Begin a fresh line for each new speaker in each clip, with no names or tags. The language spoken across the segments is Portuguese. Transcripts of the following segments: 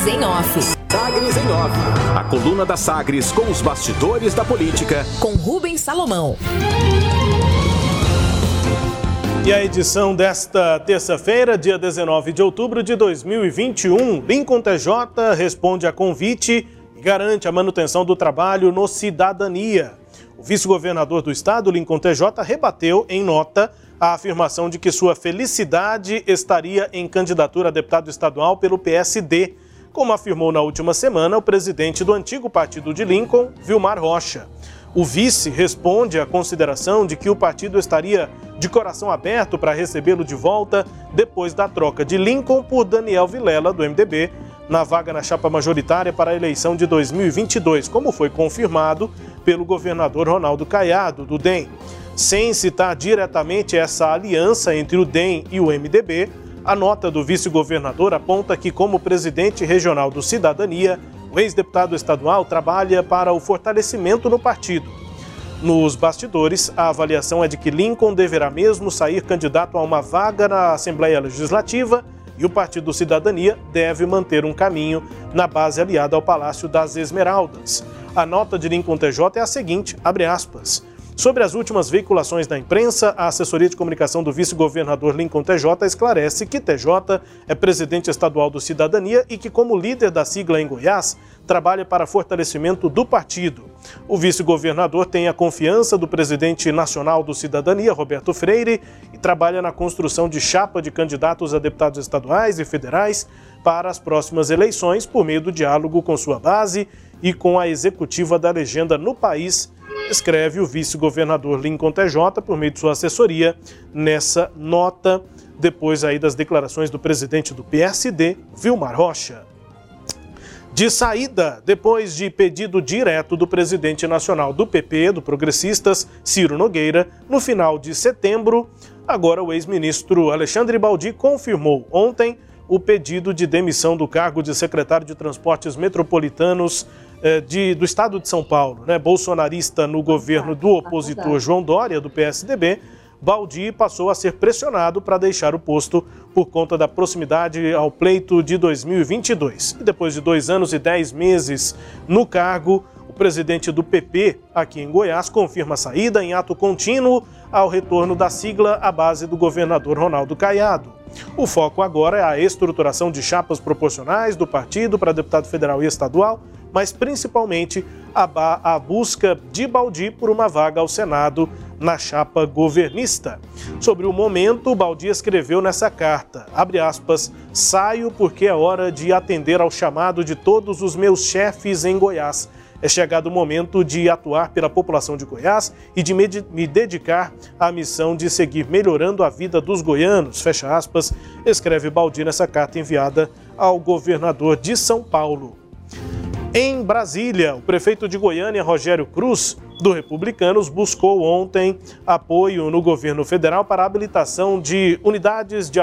Sagres em Off.
Sagres em Off. A coluna da Sagres com os bastidores da política.
Com Rubens Salomão.
E a edição desta terça-feira, dia 19 de outubro de 2021, Lincoln TJ responde a convite e garante a manutenção do trabalho no Cidadania. O vice-governador do estado, Lincoln TJ, rebateu em nota a afirmação de que sua felicidade estaria em candidatura a deputado estadual pelo PSD, como afirmou na última semana o presidente do antigo partido de Lincoln, Vilmar Rocha. O vice responde à consideração de que o partido estaria de coração aberto para recebê-lo de volta depois da troca de Lincoln por Daniel Vilela, do MDB, na vaga na chapa majoritária para a eleição de 2022, como foi confirmado pelo governador Ronaldo Caiado, do DEM. Sem citar diretamente essa aliança entre o DEM e o MDB, a nota do vice-governador aponta que, como presidente regional do Cidadania, o ex-deputado estadual trabalha para o fortalecimento no partido. Nos bastidores, a avaliação é de que Lincoln deverá mesmo sair candidato a uma vaga na Assembleia Legislativa e o Partido Cidadania deve manter um caminho na base aliada ao Palácio das Esmeraldas. A nota de Lincoln TJ é a seguinte, abre aspas. Sobre as últimas veiculações da imprensa, a assessoria de comunicação do vice-governador Lincoln TJ esclarece que TJ é presidente estadual do Cidadania e que, como líder da sigla em Goiás, trabalha para fortalecimento do partido. O vice-governador tem a confiança do presidente nacional do Cidadania, Roberto Freire, e trabalha na construção de chapa de candidatos a deputados estaduais e federais para as próximas eleições por meio do diálogo com sua base e com a executiva da legenda no país escreve o vice-governador Lincoln TJ por meio de sua assessoria nessa nota depois aí das declarações do presidente do PSD, Vilmar Rocha. De saída, depois de pedido direto do presidente nacional do PP, do Progressistas, Ciro Nogueira, no final de setembro, agora o ex-ministro Alexandre Baldi confirmou ontem o pedido de demissão do cargo de secretário de Transportes Metropolitanos de, do estado de São Paulo, né, bolsonarista no governo do opositor João Dória, do PSDB, Baldi passou a ser pressionado para deixar o posto por conta da proximidade ao pleito de 2022. E depois de dois anos e dez meses no cargo, o presidente do PP aqui em Goiás confirma a saída em ato contínuo ao retorno da sigla à base do governador Ronaldo Caiado. O foco agora é a estruturação de chapas proporcionais do partido para deputado federal e estadual mas principalmente a, a busca de Baldi por uma vaga ao Senado na chapa governista. Sobre o momento, Baldi escreveu nessa carta, aspas, saio porque é hora de atender ao chamado de todos os meus chefes em Goiás. É chegado o momento de atuar pela população de Goiás e de me, me dedicar à missão de seguir melhorando a vida dos goianos, fecha aspas, escreve Baldi nessa carta enviada ao governador de São Paulo. Em Brasília, o prefeito de Goiânia, Rogério Cruz, do Republicanos, buscou ontem apoio no governo federal para a habilitação de unidades de,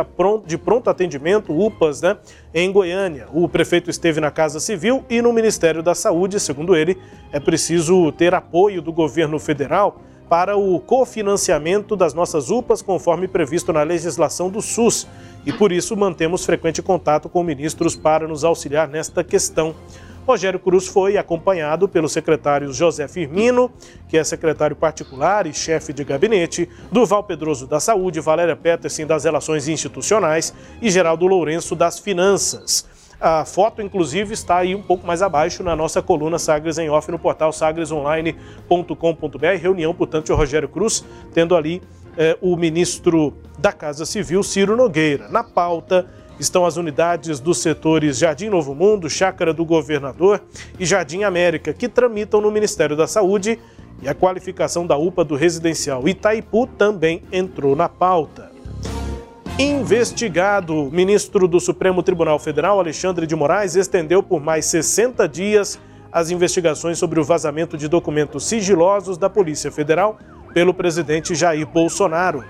de pronto atendimento, UPAs, né, em Goiânia. O prefeito esteve na Casa Civil e no Ministério da Saúde. Segundo ele, é preciso ter apoio do governo federal para o cofinanciamento das nossas UPAs, conforme previsto na legislação do SUS. E por isso mantemos frequente contato com ministros para nos auxiliar nesta questão. Rogério Cruz foi acompanhado pelo secretário José Firmino, que é secretário particular e chefe de gabinete, Duval Pedroso da Saúde, Valéria Peterson das Relações Institucionais e Geraldo Lourenço das Finanças. A foto, inclusive, está aí um pouco mais abaixo na nossa coluna Sagres em Off no portal sagresonline.com.br. Reunião, portanto, de Rogério Cruz, tendo ali eh, o ministro da Casa Civil, Ciro Nogueira. Na pauta, estão as unidades dos setores Jardim Novo Mundo, Chácara do Governador e Jardim América, que tramitam no Ministério da Saúde, e a qualificação da UPA do residencial Itaipu também entrou na pauta. Investigado, o ministro do Supremo Tribunal Federal, Alexandre de Moraes, estendeu por mais 60 dias as investigações sobre o vazamento de documentos sigilosos da Polícia Federal pelo presidente Jair Bolsonaro.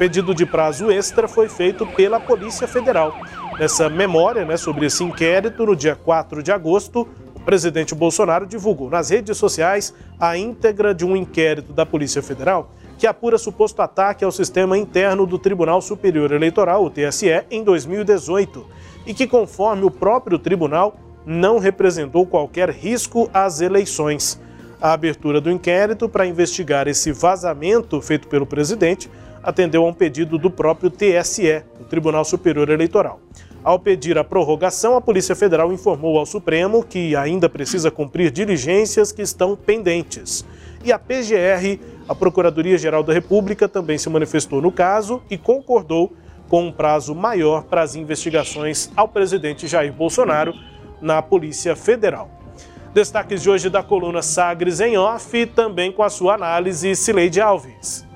Pedido de prazo extra foi feito pela Polícia Federal. Nessa memória né, sobre esse inquérito, no dia 4 de agosto, o presidente Bolsonaro divulgou nas redes sociais a íntegra de um inquérito da Polícia Federal que apura suposto ataque ao sistema interno do Tribunal Superior Eleitoral, o TSE, em 2018, e que, conforme o próprio tribunal, não representou qualquer risco às eleições. A abertura do inquérito para investigar esse vazamento feito pelo presidente atendeu a um pedido do próprio TSE, o Tribunal Superior Eleitoral. Ao pedir a prorrogação, a Polícia Federal informou ao Supremo que ainda precisa cumprir diligências que estão pendentes. E a PGR, a Procuradoria-Geral da República, também se manifestou no caso e concordou com um prazo maior para as investigações ao presidente Jair Bolsonaro na Polícia Federal. Destaques de hoje da coluna Sagres em Off, também com a sua análise, Cileide Alves.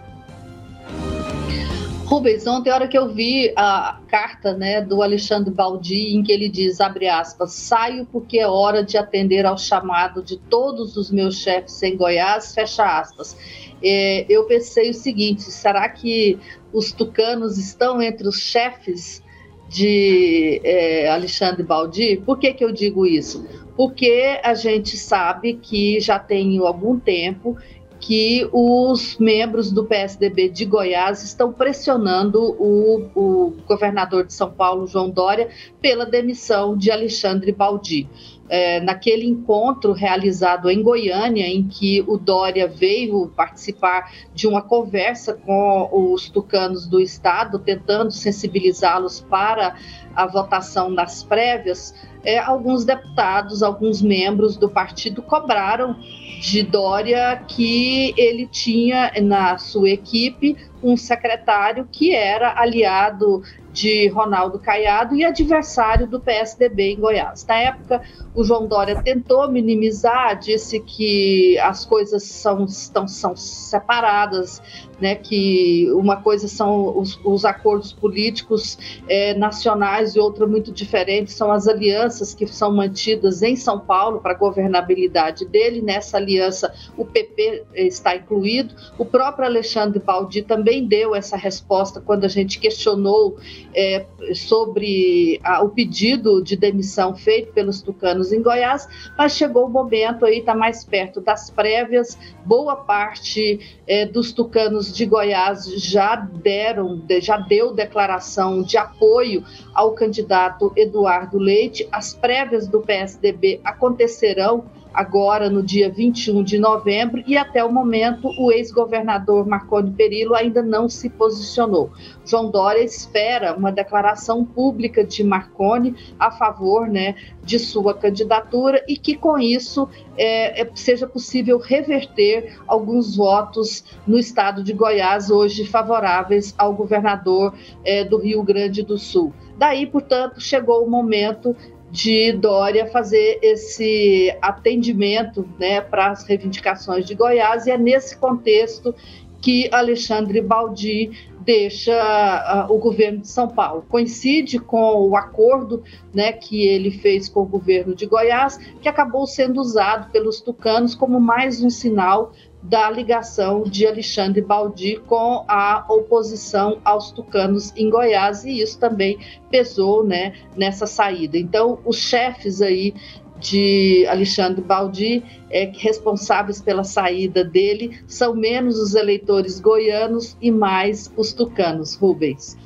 Rubens, ontem, a hora que eu vi a carta né, do Alexandre Baldi, em que ele diz, abre aspas, saio porque é hora de atender ao chamado de todos os meus chefes em Goiás, fecha aspas. É, eu pensei o seguinte, será que os tucanos estão entre os chefes de é, Alexandre Baldi? Por que, que eu digo isso? Porque a gente sabe que já tem algum tempo que os membros do PSDB de Goiás estão pressionando o, o governador de São Paulo, João Dória, pela demissão de Alexandre Baldi. É, naquele encontro realizado em Goiânia, em que o Dória veio participar de uma conversa com os tucanos do estado, tentando sensibilizá-los para a votação das prévias, é, alguns deputados, alguns membros do partido cobraram de Dória que ele tinha na sua equipe um secretário que era aliado de Ronaldo Caiado e adversário do PSDB em Goiás. Na época, o João Dória tentou minimizar, disse que as coisas são, estão, são separadas, né, que uma coisa são os, os acordos políticos é, nacionais e outra muito diferente são as alianças que são mantidas em São Paulo para a governabilidade dele. Nessa aliança, o PP está incluído. O próprio Alexandre Baldi também deu essa resposta quando a gente questionou é, sobre a, o pedido de demissão feito pelos tucanos em Goiás, mas chegou o momento aí, está mais perto das prévias, boa parte é, dos tucanos de Goiás já deram, já deu declaração de apoio ao candidato Eduardo Leite, as prévias do PSDB acontecerão agora no dia 21 de novembro, e até o momento o ex-governador Marconi Perillo ainda não se posicionou. João Dória espera uma declaração pública de Marconi a favor né, de sua candidatura e que com isso é, é, seja possível reverter alguns votos no estado de Goiás, hoje favoráveis ao governador é, do Rio Grande do Sul. Daí, portanto, chegou o momento de Dória fazer esse atendimento né, para as reivindicações de Goiás, e é nesse contexto que Alexandre Baldi deixa uh, o governo de São Paulo. Coincide com o acordo né, que ele fez com o governo de Goiás, que acabou sendo usado pelos tucanos como mais um sinal da ligação de Alexandre Baldi com a oposição aos tucanos em Goiás e isso também pesou, né, nessa saída. Então, os chefes aí de Alexandre Baldi, é, responsáveis pela saída dele, são menos os eleitores goianos e mais os tucanos, Rubens.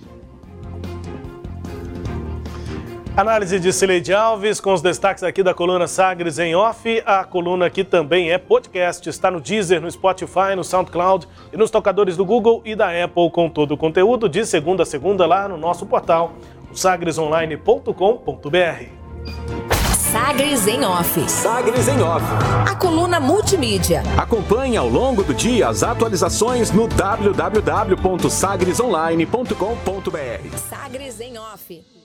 Análise de Cileide Alves com os destaques aqui da coluna Sagres em Off. A coluna aqui também é podcast, está no Deezer, no Spotify, no SoundCloud e nos tocadores do Google e da Apple com todo o conteúdo de segunda a segunda lá no nosso portal, sagresonline.com.br.
Sagres em Off.
Sagres em Off.
A coluna multimídia.
Acompanhe ao longo do dia as atualizações no www.sagresonline.com.br.
Sagres em Off.